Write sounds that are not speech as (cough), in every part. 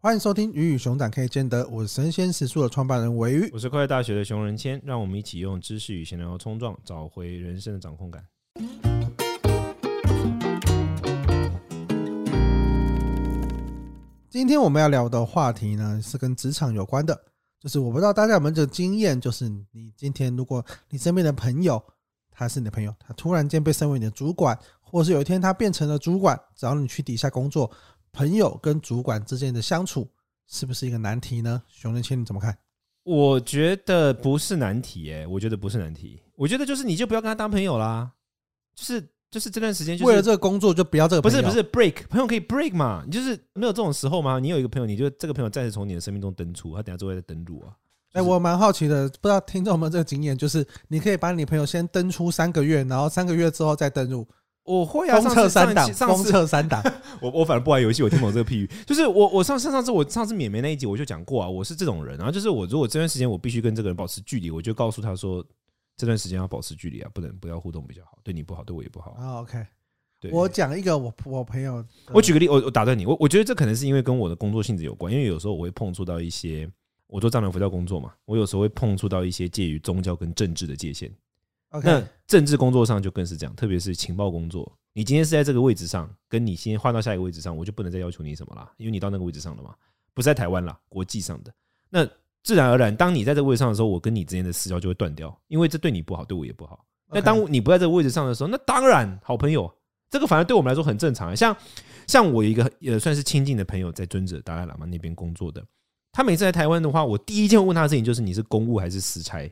欢迎收听《鱼与熊掌可以兼得》，我是神仙食宿的创办人韦鱼，我是快乐大学的熊仁谦，让我们一起用知识与闲聊冲撞，找回人生的掌控感。今天我们要聊的话题呢，是跟职场有关的，就是我不知道大家有没有这个经验，就是你今天如果你身边的朋友，他是你的朋友，他突然间被升为你的主管，或是有一天他变成了主管，找你去底下工作。朋友跟主管之间的相处是不是一个难题呢？熊仁谦你怎么看？我觉得不是难题，诶，我觉得不是难题。我觉得就是你就不要跟他当朋友啦，就是就是这段时间，就是，为了这个工作就不要这个。不是不是 break 朋友可以 break 嘛？你就是没有这种时候吗？你有一个朋友，你就这个朋友暂时从你的生命中登出，他等下就会再登入啊。哎，我蛮好奇的，不知道听众有没有这个经验，就是你可以把你朋友先登出三个月，然后三个月之后再登入。我会啊，封测三档，封测三档。(laughs) 我 (laughs) 我反正不玩游戏，我听懂这个譬喻，(laughs) 就是我我上上上次我上次免没那一集我就讲过啊，我是这种人，然后就是我如果这段时间我必须跟这个人保持距离，我就告诉他说这段时间要保持距离啊，不能不要互动比较好，对你不好，对我也不好。啊，OK，对，我讲一个我我朋友，我举个例，我我打断你，我我觉得这可能是因为跟我的工作性质有关，因为有时候我会碰触到一些，我做丈量佛教工作嘛，我有时候会碰触到一些介于宗教跟政治的界限。那政治工作上就更是这样，特别是情报工作。你今天是在这个位置上，跟你先换到下一个位置上，我就不能再要求你什么啦，因为你到那个位置上了嘛，不是在台湾啦，国际上的。那自然而然，当你在这个位置上的时候，我跟你之间的私交就会断掉，因为这对你不好，对我也不好。那当你不在这个位置上的时候，那当然好朋友，这个反而对我们来说很正常。像像我一个也算是亲近的朋友，在尊者达赖喇嘛那边工作的，他每次来台湾的话，我第一件问他的事情就是你是公务还是私差？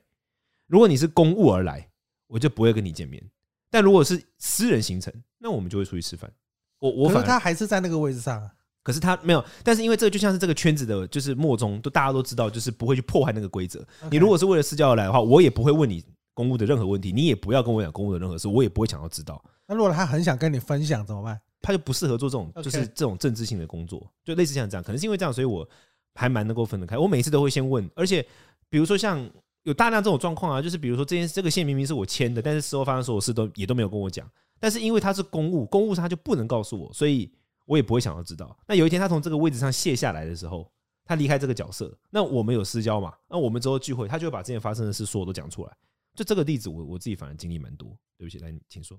如果你是公务而来。我就不会跟你见面，但如果是私人行程，那我们就会出去吃饭。我我反正他还是在那个位置上，可是他没有。但是因为这个就像是这个圈子的，就是默中都大家都知道，就是不会去破坏那个规则。你如果是为了私交而来的话，我也不会问你公务的任何问题，你也不要跟我讲公务的任何事，我也不会想要知道。那如果他很想跟你分享怎么办？他就不适合做这种就是这种政治性的工作，就类似像这样。可能是因为这样，所以我还蛮能够分得开。我每次都会先问，而且比如说像。有大量这种状况啊，就是比如说这件这个线明明是我签的，但是事后发生所有事都也都没有跟我讲。但是因为他是公务，公务上他就不能告诉我，所以我也不会想要知道。那有一天他从这个位置上卸下来的时候，他离开这个角色，那我们有私交嘛？那我们之后聚会，他就会把之前发生的事所有都讲出来。就这个例子，我我自己反而经历蛮多。对不起，来，你请说。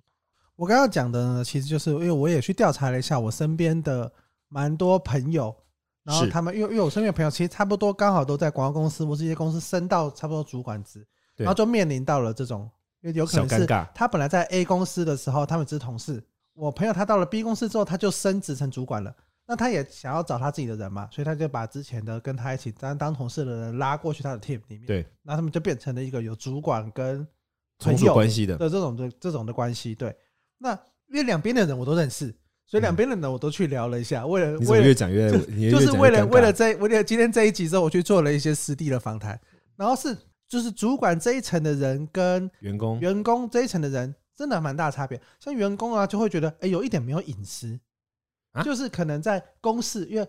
我刚刚讲的呢，其实就是因为我也去调查了一下我身边的蛮多朋友。然后他们，因为因为我身边的朋友其实差不多刚好都在广告公司或是一些公司升到差不多主管职，然后就面临到了这种，因为有可能是他本来在 A 公司的时候，他们只是同事。我朋友他到了 B 公司之后，他就升职成主管了。那他也想要找他自己的人嘛，所以他就把之前的跟他一起当当同事的人拉过去他的 team 里面。对，那他们就变成了一个有主管跟从属关系的的这种的这种的关系。对，那因为两边的人我都认识。所以两边的人我都去聊了一下，(laughs) 为了为了 (laughs) 越讲越就是为了为了这为了今天这一集之后，我去做了一些实地的访谈，然后是就是主管这一层的人跟员工。员工这一层的人真的蛮大差别。像员工啊，就会觉得哎，有一点没有隐私，就是可能在公司，因为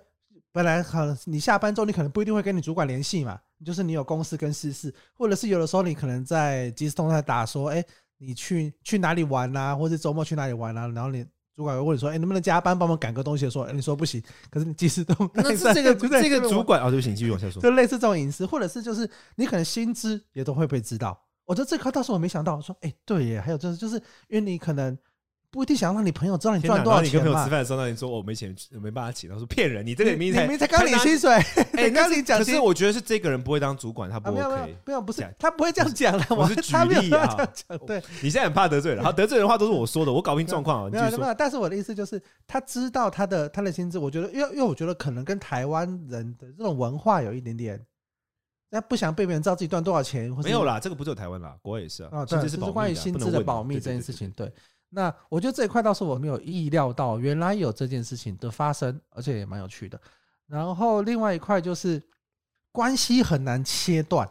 本来可能你下班之后，你可能不一定会跟你主管联系嘛，就是你有公事跟私事，或者是有的时候你可能在即时通在打说，哎，你去去哪里玩啊，或者周末去哪里玩啊，然后你。主管会问你说：“哎，能不能加班帮忙赶个东西？”说：“哎，你说不行。”可是你即时都 (laughs) 那是这个 (laughs) 这个主管啊，对不起，继续往下说。就类似这种隐私，或者是就是你可能薪资也都会被知道。我觉得这块倒是我没想到。我说：“哎，对耶，还有就是就是因为你可能。”不一定想让你朋友知道你赚多少钱嘛。你跟朋友吃饭的时候，那你说我没钱，没办法请。他说骗人，你这个明明才刚领薪水，哎，(laughs) 刚领奖金。可是我觉得是这个人不会当主管，他不 OK。没有，不是他不会这样讲的。我是举例啊。对，你现在很怕得罪人，好，得罪人的话都是我说的，我搞不清状况。没有没有，但是我的意思就是，他知道他的他的薪资。我觉得，因为因为我觉得可能跟台湾人的这种文化有一点点，那不想被别人知道自己赚多少钱。没有啦，这个不只有台湾啦，国外也是啊。对，是关于薪资的保密这件事情，对。那我觉得这一块倒是我没有意料到，原来有这件事情的发生，而且也蛮有趣的。然后另外一块就是关系很难切断，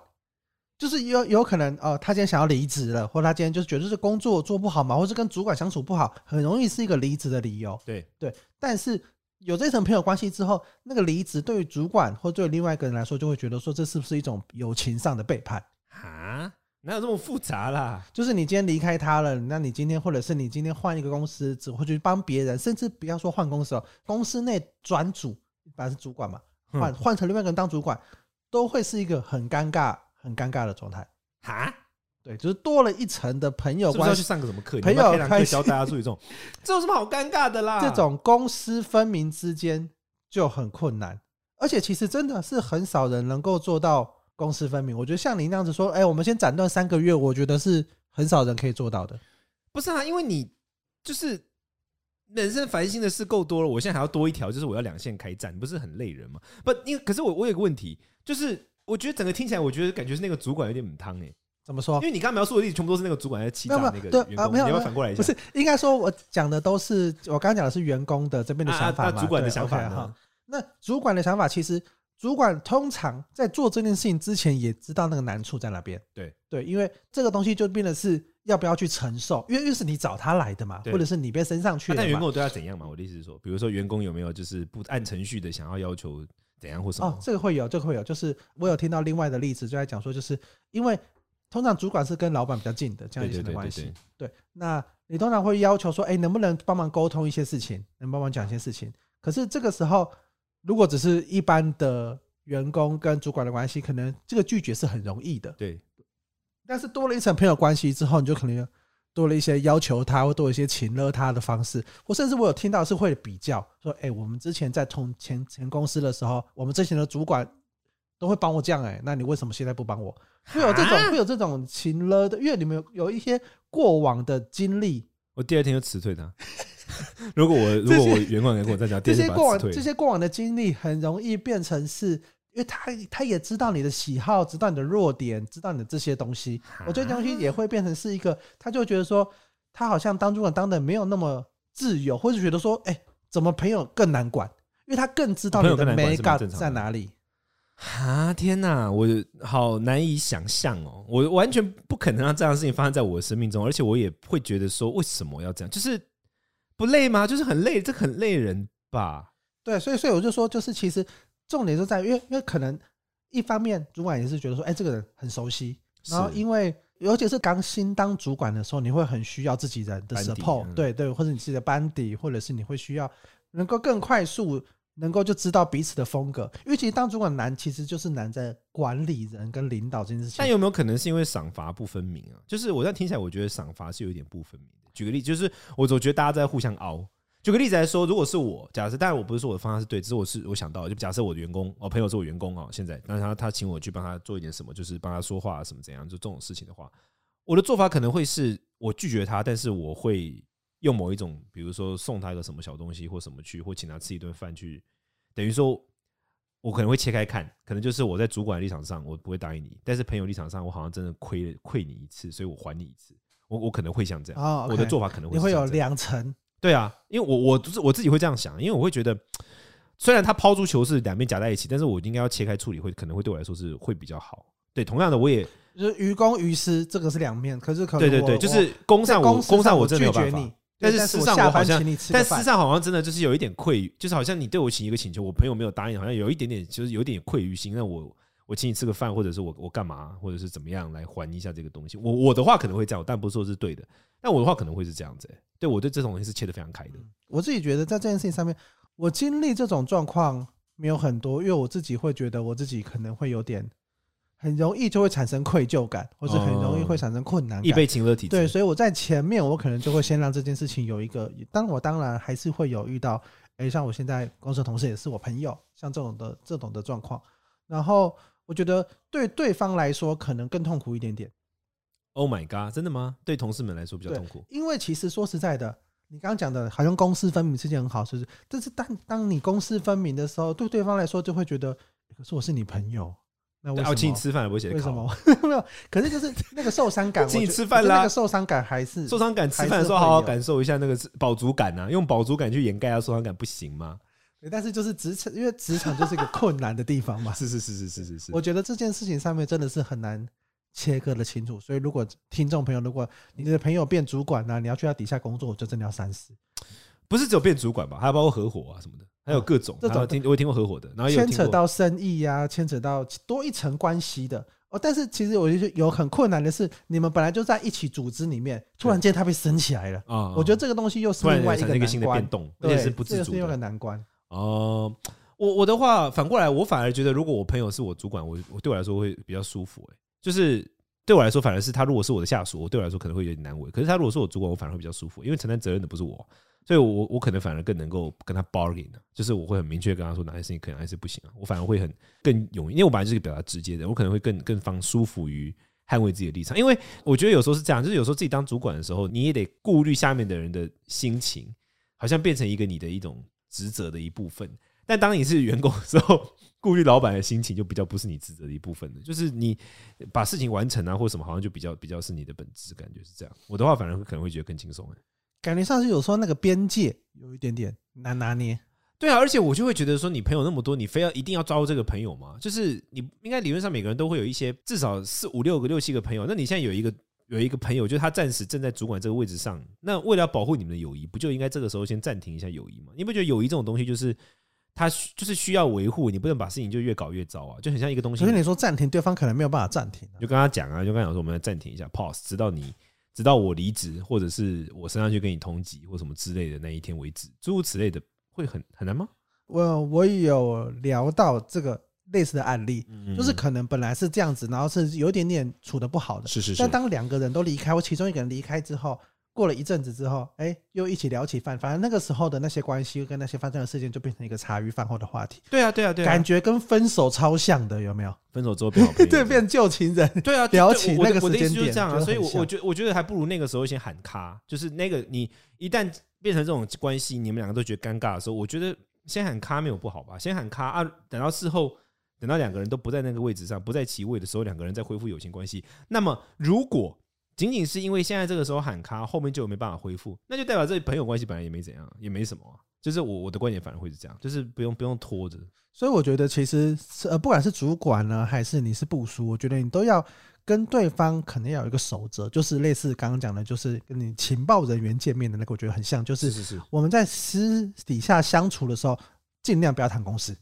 就是有有可能哦，他今天想要离职了，或他今天就是觉得是工作做不好嘛，或是跟主管相处不好，很容易是一个离职的理由。对对，但是有这层朋友关系之后，那个离职对于主管或对另外一个人来说，就会觉得说这是不是一种友情上的背叛啊？哪有这么复杂啦？就是你今天离开他了，那你今天或者是你今天换一个公司，只会去帮别人，甚至不要说换公司哦，公司内转组，本来是主管嘛，换换成另外一个人当主管，都会是一个很尴尬、很尴尬的状态。哈，对，就是多了一层的朋友关系。是是要去上个什么课？朋友关系教大家注意这种，(laughs) 这有什么好尴尬的啦？这种公私分明之间就很困难，而且其实真的是很少人能够做到公私分明。我觉得像你那样子说，哎，我们先斩断三个月，我觉得是很少人可以做到的。不是啊，因为你就是。人生烦心的事够多了，我现在还要多一条，就是我要两线开战，不是很累人吗？不，因为可是我我有个问题，就是我觉得整个听起来，我觉得感觉是那个主管有点母汤哎，怎么说？因为你刚刚描述的例子全部都是那个主管在欺诈那个员工，啊、没有，你要反过来一下？不是，应该说我讲的都是我刚刚讲的是员工的这边的想法嘛？啊啊、那主管的想法哈，那主管的想法其实。主管通常在做这件事情之前，也知道那个难处在哪边。对对，因为这个东西就变得是要不要去承受，因为又是你找他来的嘛，或者是你被升上去的。但员工对他怎样嘛？我的意思是说，比如说员工有没有就是不按程序的想要要求怎样或什么？哦，这个会有，这个会有。就是我有听到另外的例子，就在讲说，就是因为通常主管是跟老板比较近的这样一层的关系。对，那你通常会要求说，哎，能不能帮忙沟通一些事情，能帮忙讲一些事情？可是这个时候。如果只是一般的员工跟主管的关系，可能这个拒绝是很容易的。对，但是多了一层朋友关系之后，你就可能多了一些要求他，或多一些请了他的方式。我甚至我有听到是会比较说：“哎，我们之前在同前前公司的时候，我们之前的主管都会帮我这样，哎，那你为什么现在不帮我？” (laughs) 会有这种会有这种情了的，因为你们有有一些过往的经历。我第二天就辞退他。(laughs) (laughs) 如果我如果我员工给我在讲，这些过往这些过往的经历很容易变成是，因为他他也知道你的喜好，知道你的弱点，知道你的这些东西，我这些东西也会变成是一个，他就觉得说，他好像当主管当的没有那么自由，或者觉得说，哎，怎么朋友更难管？因为他更知道你的美感在哪里。啊天哪，我好难以想象哦，我完全不可能让这样的事情发生在我的生命中，而且我也会觉得说，为什么要这样？就是。不累吗？就是很累，这很累人吧？对，所以所以我就说，就是其实重点就在于，因为因为可能一方面主管也是觉得说，哎，这个人很熟悉，然后因为尤其是刚新当主管的时候，你会很需要自己人的 support，对对，或者你自己的班底，或者是你会需要能够更快速。能够就知道彼此的风格，因为其实当主管难，其实就是难在管理人跟领导这件事情。但有没有可能是因为赏罚不分明啊？就是我在听起来，我觉得赏罚是有一点不分明的。举个例，就是我总觉得大家在互相凹。举个例子来说，如果是我，假设，当然我不是说我的方向是对，只是我是我想到，就假设我的员工，我朋友是我员工啊，现在，那他他请我去帮他做一点什么，就是帮他说话什么怎样，就这种事情的话，我的做法可能会是我拒绝他，但是我会。用某一种，比如说送他一个什么小东西或什么去，或请他吃一顿饭去，等于说，我可能会切开看，可能就是我在主管的立场上，我不会答应你，但是朋友立场上，我好像真的亏了亏你一次，所以我还你一次，我我可能会像这样，哦 okay、我的做法可能会你会有两层，对啊，因为我我就是我自己会这样想，因为我会觉得，虽然他抛出球是两边夹在一起，但是我应该要切开处理，会可能会对我来说是会比较好。对，同样的，我也就是于公于私，这个是两面，可是可能对对对，就是公上我公上我真的没有办法。但是私上我好像，但私上好像真的就是有一点愧，就是好像你对我请一个请求，我朋友没有答应，好像有一点点就是有点愧于心。那我我请你吃个饭，或者是我我干嘛，或者是怎么样来还一下这个东西。我我的话可能会这样，但不是说是对的。但我的话可能会是这样子。对我对这种东西是切得非常开的。我自己觉得在这件事情上面，我经历这种状况没有很多，因为我自己会觉得我自己可能会有点。很容易就会产生愧疚感，或者很容易会产生困难感。易被情乐体。对，所以我在前面，我可能就会先让这件事情有一个。当我当然还是会有遇到，诶，像我现在公司的同事也是我朋友，像这种的这种的状况。然后我觉得对对方来说可能更痛苦一点点。Oh my god，真的吗？对同事们来说比较痛苦。因为其实说实在的，你刚刚讲的好像公私分明是件很好事，但是当当你公私分明的时候，对对方来说就会觉得，可是我是你朋友。那我请你吃饭，也不会写为什么？(laughs) 没有，可是就是那个受伤感。(laughs) 请你吃饭啦，那个受伤感还是受伤感。吃饭的时候好好感受一下那个饱足感啊，用饱足感去掩盖下受伤感不行吗？对，但是就是职场，因为职场就是一个 (laughs) 困难的地方嘛。是是是是是是是。我觉得这件事情上面真的是很难切割的清楚，所以如果听众朋友，如果你的朋友变主管啊，你要去他底下工作，我就真的要三思。不是只有变主管吧？还有包括合伙啊什么的。还有各种，这种听我也听过合伙的，然后牵扯到生意呀，牵扯到多一层关系的哦。但是其实我觉得有很困难的是，你们本来就在一起组织里面，突然间他被升起来了啊！我觉得这个东西又是另外一个新的变动，而且是不自主的，这是一个难关。哦，我我的话反过来，我反而觉得，如果我朋友是我主管，我我对我来说会比较舒服。哎，就是对我来说，反而是他如果是我的下属，我对我来说可能会有点难为。可是他如果是我主管，我反而会比较舒服，因为承担责任的不是我，所以我我可能反而更能够跟他 bargain，就是我会很明确跟他说哪些事情可能还是不行啊。我反而会很更勇，因为我本来就是一个表达直接的，我可能会更更方舒服于捍卫自己的立场。因为我觉得有时候是这样，就是有时候自己当主管的时候，你也得顾虑下面的人的心情，好像变成一个你的一种职责的一部分。但当你是员工的时候，顾虑老板的心情就比较不是你职责的一部分了。就是你把事情完成啊，或什么，好像就比较比较是你的本质，感觉是这样。我的话，反而可能会觉得更轻松。感觉上是有时候那个边界有一点点难拿捏。对啊，而且我就会觉得说，你朋友那么多，你非要一定要招这个朋友吗？就是你应该理论上每个人都会有一些至少四五六个、六七个朋友。那你现在有一个有一个朋友，就是他暂时正在主管这个位置上，那为了要保护你们的友谊，不就应该这个时候先暂停一下友谊吗？你不觉得友谊这种东西就是？他就是需要维护，你不能把事情就越搞越糟啊，就很像一个东西。所以你说暂停，对方可能没有办法暂停。就跟他讲啊，就跟他讲说，我们要暂停一下，pause，直到你，直到我离职，或者是我升上去跟你同级或什么之类的那一天为止，诸如此类的，会很很难吗？我我有聊到这个类似的案例，就是可能本来是这样子，然后是有一点点处的不好的，是是是。但当两个人都离开，或其中一个人离开之后。过了一阵子之后，哎，又一起聊起饭，反正那个时候的那些关系跟那些发生的事件，就变成一个茶余饭后的话题。对啊，对啊，对啊，感觉跟分手超像的，有没有？分手之后变好朋友，(laughs) 对，变旧情人。对啊，聊起那个时间点，我的意思就是这样啊。所以，我我觉我觉得还不如那个时候先喊卡，就是那个你一旦变成这种关系，你们两个都觉得尴尬的时候，我觉得先喊卡没有不好吧？先喊卡啊，等到事后，等到两个人都不在那个位置上，不在其位的时候，两个人再恢复友情关系。那么如果仅仅是因为现在这个时候喊卡，后面就没办法恢复，那就代表这朋友关系本来也没怎样，也没什么、啊。就是我我的观点反而会是这样，就是不用不用拖着。所以我觉得其实呃，不管是主管呢，还是你是部署，我觉得你都要跟对方可能要有一个守则，就是类似刚刚讲的，就是跟你情报人员见面的那个，我觉得很像，就是我们在私底下相处的时候，尽量不要谈公事。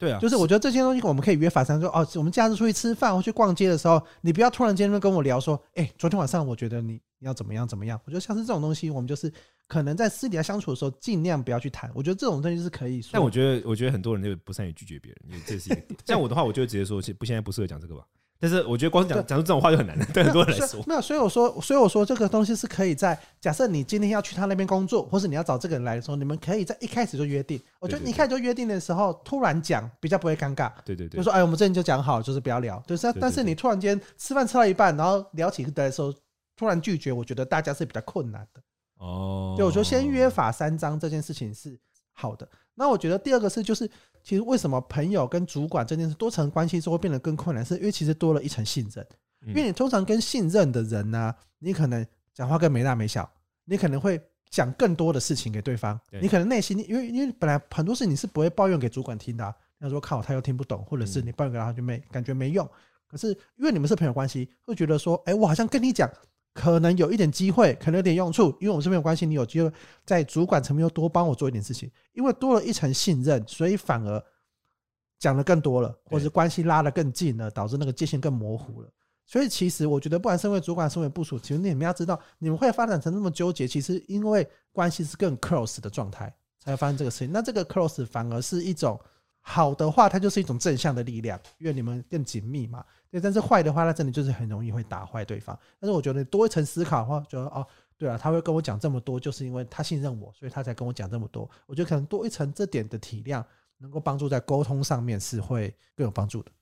对啊，就是我觉得这些东西我们可以约法三章，说哦，我们假日出去吃饭或去逛街的时候，你不要突然间跟我聊说，哎，昨天晚上我觉得你你要怎么样怎么样。我觉得像是这种东西，我们就是可能在私底下相处的时候，尽量不要去谈。我觉得这种东西是可以说。但我觉得，我觉得很多人就不善于拒绝别人，因为这是一个点。(laughs) 像我的话，我就直接说，不，现在不适合讲这个吧。但是我觉得光讲讲出这种话就很难了，对很多人来说。没有，所以我说，所以我说这个东西是可以在假设你今天要去他那边工作，或是你要找这个人来的时候，你们可以在一开始就约定。我觉得你一开始就约定的时候，突然讲比较不会尴尬。对对对，就说哎，我们之前就讲好，就是不要聊。就是，但是你突然间吃饭吃到一半，然后聊起的时候突然拒绝，我觉得大家是比较困难的。哦，对，我觉得先约法三章这件事情是好的。那我觉得第二个是就是。其实为什么朋友跟主管这件事多层关系之后会变得更困难？是因为其实多了一层信任。因为你通常跟信任的人呢、啊，你可能讲话更没大没小，你可能会讲更多的事情给对方。你可能内心因为因为本来很多事你是不会抱怨给主管听的、啊，他说靠他又听不懂，或者是你抱怨给他就没感觉没用。可是因为你们是朋友关系，会觉得说，哎，我好像跟你讲。可能有一点机会，可能有点用处，因为我们是没有关系。你有机会在主管层面又多帮我做一点事情，因为多了一层信任，所以反而讲的更多了，或者关系拉得更近了，导致那个界限更模糊了。所以其实我觉得，不管身为主管，身为部署，其实你们要知道，你们会发展成那么纠结，其实因为关系是更 close 的状态，才会发生这个事情。那这个 close 反而是一种好的话，它就是一种正向的力量，因为你们更紧密嘛。对，但是坏的话，那真的就是很容易会打坏对方。但是我觉得多一层思考的话，觉得哦，对啊，他会跟我讲这么多，就是因为他信任我，所以他才跟我讲这么多。我觉得可能多一层这点的体谅，能够帮助在沟通上面是会更有帮助的。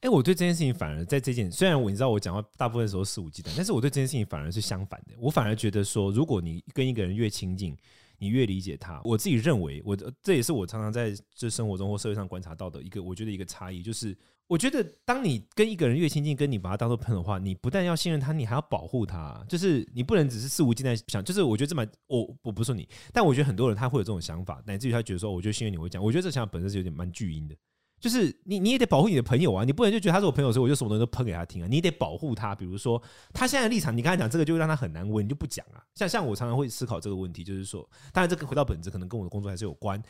哎，我对这件事情反而在这件，虽然我你知道我讲话大部分时候肆无忌惮，但是我对这件事情反而是相反的。我反而觉得说，如果你跟一个人越亲近，你越理解他，我自己认为，我这也是我常常在这生活中或社会上观察到的一个，我觉得一个差异就是。我觉得，当你跟一个人越亲近，跟你把他当做朋友的话，你不但要信任他，你还要保护他。就是你不能只是肆无忌惮想。就是我觉得这么，我我不是说你，但我觉得很多人他会有这种想法，乃至于他觉得说，我就信任你，会讲。我觉得这想法本身是有点蛮巨婴的。就是你你也得保护你的朋友啊，你不能就觉得他是我朋友，所以我就什么东西都喷给他听啊。你得保护他，比如说他现在的立场，你刚才讲这个就会让他很难为，你就不讲啊。像像我常常会思考这个问题，就是说，当然这个回到本质，可能跟我的工作还是有关。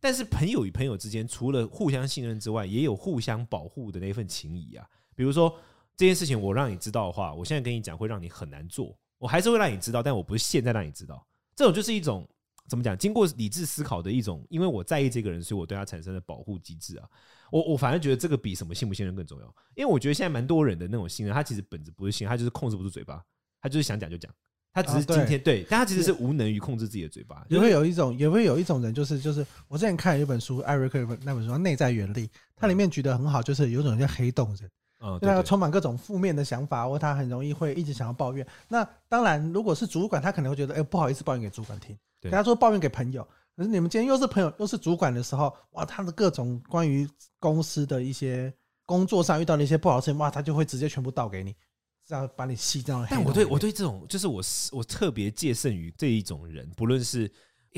但是朋友与朋友之间，除了互相信任之外，也有互相保护的那份情谊啊。比如说这件事情，我让你知道的话，我现在跟你讲会让你很难做，我还是会让你知道，但我不是现在让你知道。这种就是一种怎么讲？经过理智思考的一种，因为我在意这个人，所以我对他产生了保护机制啊。我我反而觉得这个比什么信不信任更重要，因为我觉得现在蛮多人的那种信任，他其实本质不是信任，他就是控制不住嘴巴，他就是想讲就讲。他只是今天、啊、对，对，但他其实是无能于控制自己的嘴巴。也会有一种，也会有一种人，就是就是，我之前看了一本书，艾瑞克那本书《内在原理》，它里面举得很好，就是有一种叫黑洞人，嗯，对，他充满各种负面的想法，或他很容易会一直想要抱怨。那当然，如果是主管，他可能会觉得，哎，不好意思抱怨给主管听，跟他说抱怨给朋友。可是你们今天又是朋友又是主管的时候，哇，他的各种关于公司的一些工作上遇到的一些不好的事情，哇，他就会直接全部倒给你。这样把你吸掉。但我对我对这种，就是我我特别戒慎于这一种人，不论是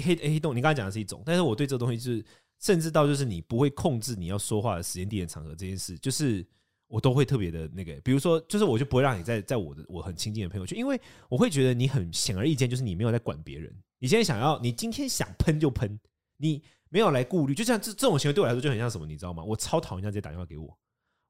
黑黑洞，你刚才讲的是一种，但是我对这个东西就是，甚至到就是你不会控制你要说话的时间、地点、场合这件事，就是我都会特别的那个，比如说，就是我就不会让你在在我的我很亲近的朋友圈，因为我会觉得你很显而易见，就是你没有在管别人，你现在想要，你今天想喷就喷，你没有来顾虑，就像这这种行为对我来说就很像什么，你知道吗？我超讨厌人家直接打电话给我。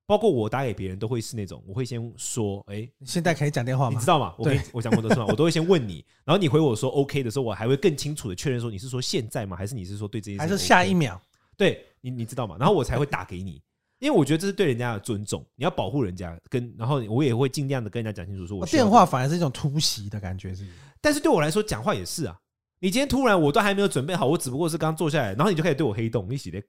包括我打给别人都会是那种，我会先说，哎、欸，现在可以讲电话吗？你知道吗？我跟我讲过多次吗？我都会先问你，然后你回我说 OK 的时候，我还会更清楚的确认说你是说现在吗？还是你是说对这件事，OK？还是下一秒？对你，你知道吗？然后我才会打给你，因为我觉得这是对人家的尊重，你要保护人家。跟然后我也会尽量的跟人家讲清楚，说我电话反而是一种突袭的感觉，是不是？但是对我来说，讲话也是啊。你今天突然我都还没有准备好，我只不过是刚坐下来，然后你就开始对我黑洞，你洗的，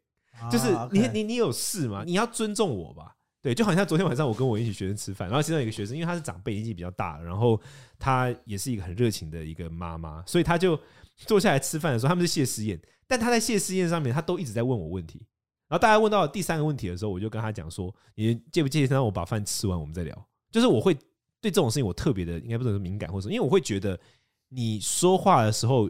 就是你你你有事吗？你要尊重我吧。对，就好像昨天晚上我跟我一起学生吃饭，然后其中有一个学生，因为他是长辈，年纪比较大，然后他也是一个很热情的一个妈妈，所以他就坐下来吃饭的时候，他们是谢师宴，但他在谢师宴上面，他都一直在问我问题，然后大家问到第三个问题的时候，我就跟他讲说：“你介不介意让我把饭吃完，我们再聊？”就是我会对这种事情我特别的，应该不能说敏感，或者说，因为我会觉得你说话的时候。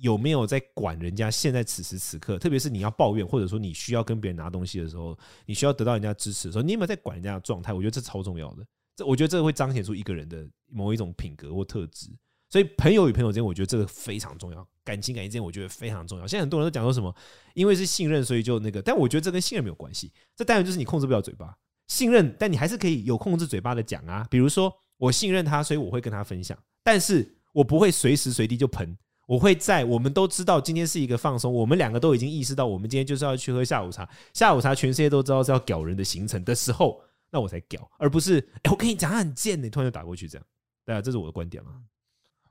有没有在管人家？现在此时此刻，特别是你要抱怨，或者说你需要跟别人拿东西的时候，你需要得到人家支持的时候，你有没有在管人家的状态？我觉得这超重要的。这我觉得这个会彰显出一个人的某一种品格或特质。所以朋友与朋友之间，我觉得这个非常重要。感情感情之间，我觉得非常重要。现在很多人都讲说什么，因为是信任，所以就那个。但我觉得这跟信任没有关系。这当然就是你控制不了嘴巴，信任，但你还是可以有控制嘴巴的讲啊。比如说，我信任他，所以我会跟他分享，但是我不会随时随地就喷。我会在我们都知道今天是一个放松，我们两个都已经意识到我们今天就是要去喝下午茶，下午茶全世界都知道是要屌人的行程的时候，那我才屌，而不是哎，我跟你讲他很贱，你突然就打过去这样，对啊，这是我的观点嘛。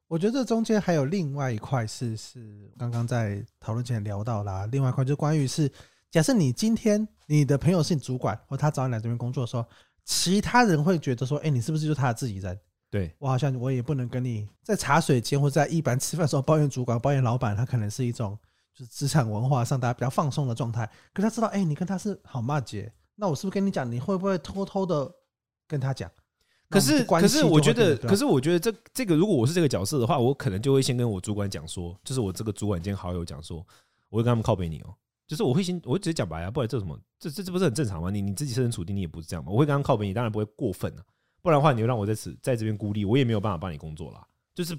我觉得这中间还有另外一块是是刚刚在讨论前聊到啦，另外一块就关于是假设你今天你的朋友是你主管，或他找你来这边工作的时候，其他人会觉得说，哎，你是不是就是他的自己人？对，我好像我也不能跟你在茶水间或在一般吃饭的时候抱怨主管、抱怨老板，他可能是一种就是职场文化上大家比较放松的状态。可他知道，哎，你跟他是好骂姐，那我是不是跟你讲，你会不会偷偷的跟他讲？可是，可是我觉得，可是我觉得这这个，如果我是这个角色的话，我可能就会先跟我主管讲说，就是我这个主管兼好友讲说，我会跟他们靠边你哦，就是我会先，我会直接讲白啊，不然这什么，这这这不是很正常吗？你你自己设身处地，你也不是这样嘛，我会跟他们靠边你，当然不会过分啊。不然的话，你就让我在此在这边孤立，我也没有办法帮你工作啦。就是，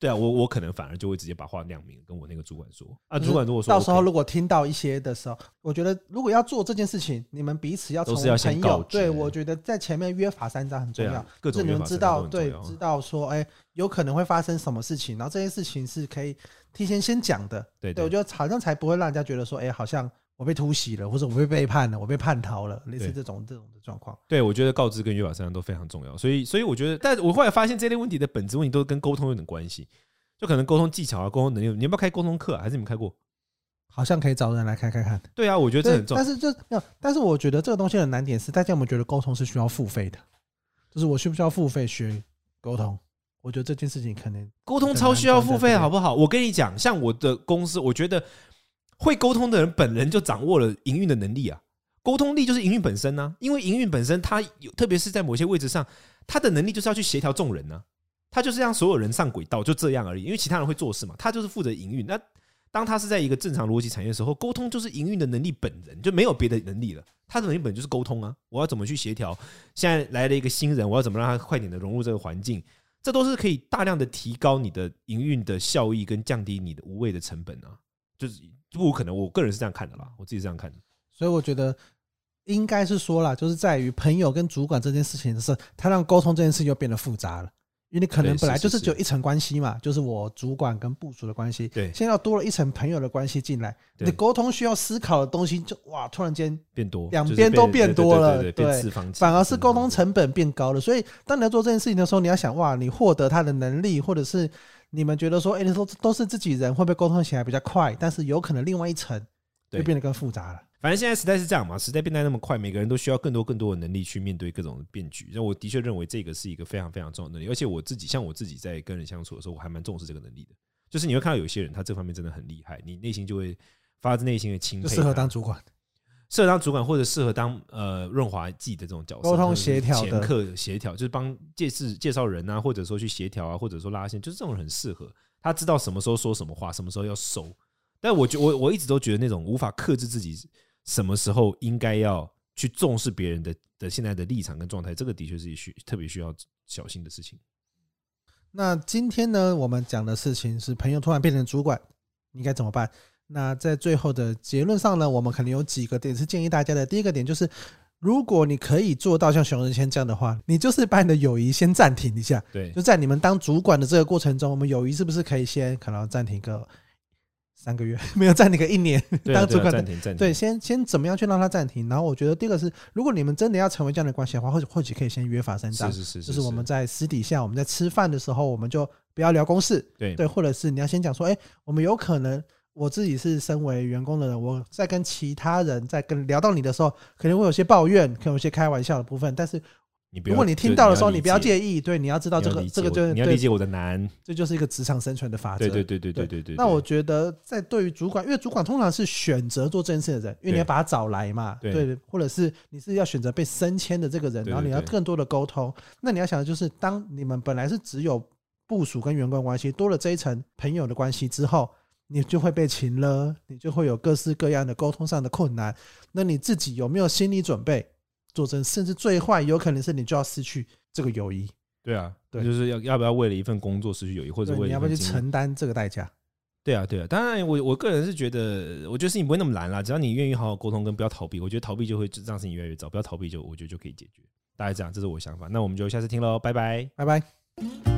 对啊，我我可能反而就会直接把话亮明，跟我那个主管说啊。主管如果说，到时候如果听到一些的时候，我觉得如果要做这件事情，你们彼此要从朋友。对，我觉得在前面约法三章很重要，就是你们知道，对，知道说，哎，有可能会发生什么事情，然后这件事情是可以提前先讲的。对，对我觉得好像才不会让人家觉得说，哎，好像。我被突袭了，或者我被背叛了，我被叛逃了，类似这种这种的状况。对，我觉得告知跟约法三章都非常重要。所以，所以我觉得，但我后来发现这类问题的本质问题都跟沟通有点关系，就可能沟通技巧啊，沟通能力。你要不要开沟通课啊？还是你们开过？好像可以找人来开开看。对啊，我觉得这很重要。但是就没有，但是我觉得这个东西的难点是，大家有没有觉得沟通是需要付费的？就是我需不需要付费学沟通？我觉得这件事情可能沟通超需要付费，好不好？我跟你讲，像我的公司，我觉得。会沟通的人本人就掌握了营运的能力啊，沟通力就是营运本身呢、因为营运本身，它有特别是在某些位置上，它的能力就是要去协调众人呢、啊，他就是让所有人上轨道，就这样而已。因为其他人会做事嘛，他就是负责营运。那当他是在一个正常逻辑产业的时候，沟通就是营运的能力本人，就没有别的能力了。他的能力本就是沟通啊，我要怎么去协调？现在来了一个新人，我要怎么让他快点的融入这个环境？这都是可以大量的提高你的营运的效益，跟降低你的无谓的成本啊，就是。不可能，我个人是这样看的啦，我自己是这样看的。所以我觉得应该是说啦，就是在于朋友跟主管这件事情的时候，他让沟通这件事情又变得复杂了。因为你可能本来就是只有一层关系嘛，就是我主管跟部署的关系。对，现在要多了一层朋友的关系进来，你沟通需要思考的东西就哇，突然间变多，两边都变多了，对，反而是沟通成本变高了。所以当你要做这件事情的时候，你要想哇，你获得他的能力，或者是你们觉得说，哎，你说都是自己人，会不会沟通起来比较快？但是有可能另外一层就变得更复杂了。反正现在时代是这样嘛，时代变得那么快，每个人都需要更多更多的能力去面对各种变局。那我的确认为这个是一个非常非常重要的能力，而且我自己像我自己在跟人相处的时候，我还蛮重视这个能力的。就是你会看到有些人他这方面真的很厉害，你内心就会发自内心的钦佩。适合当主管，适合当主管，或者适合当呃润滑剂的这种角色，沟通协调、前客协调，就是帮介绍介绍人啊，或者说去协调啊，或者说拉线，就是这种人很适合。他知道什么时候说什么话，什么时候要收。但我觉我我一直都觉得那种无法克制自己。什么时候应该要去重视别人的的现在的立场跟状态？这个的确是需特别需要小心的事情。那今天呢，我们讲的事情是朋友突然变成主管，你该怎么办？那在最后的结论上呢，我们可能有几个点是建议大家的。第一个点就是，如果你可以做到像熊仁谦这样的话，你就是把你的友谊先暂停一下。对，就在你们当主管的这个过程中，我们友谊是不是可以先可能暂停个？三个月 (laughs) 没有暂停个一年 (laughs) 当主管暂停，对，先先怎么样去让他暂停？然后我觉得第二个是，如果你们真的要成为这样的关系的话，或许或许可以先约法三章，就是我们在私底下我们在吃饭的时候，我们就不要聊公事，对对，或者是你要先讲说，哎，我们有可能我自己是身为员工的人，我在跟其他人在跟聊到你的时候，可能会有些抱怨，可能有些开玩笑的部分，但是。如果你听到的时候，你不要介意，对，你要知道这个这个就是你要理解我的难，这就是一个职场生存的法则。对对对对对对对。那我觉得，在对于主管，因为主管通常是选择做这件事的人，因为你要把他找来嘛，对，或者是你是要选择被升迁的这个人，然后你要更多的沟通。那你要想的就是，当你们本来是只有部署跟员工关系，多了这一层朋友的关系之后，你就会被擒了，你就会有各式各样的沟通上的困难。那你自己有没有心理准备？做成，甚至最坏有可能是你就要失去这个友谊。对啊，对，就是要要不要为了一份工作失去友谊，或者为了你要不要去承担这个代价？对啊，对啊。当然，我我个人是觉得，我觉得事情不会那么难啦。只要你愿意好好沟通，跟不要逃避，我觉得逃避就会让事情越来越糟。不要逃避，就我觉得就可以解决。大概这样，这是我的想法。那我们就下次听喽，拜拜，拜拜。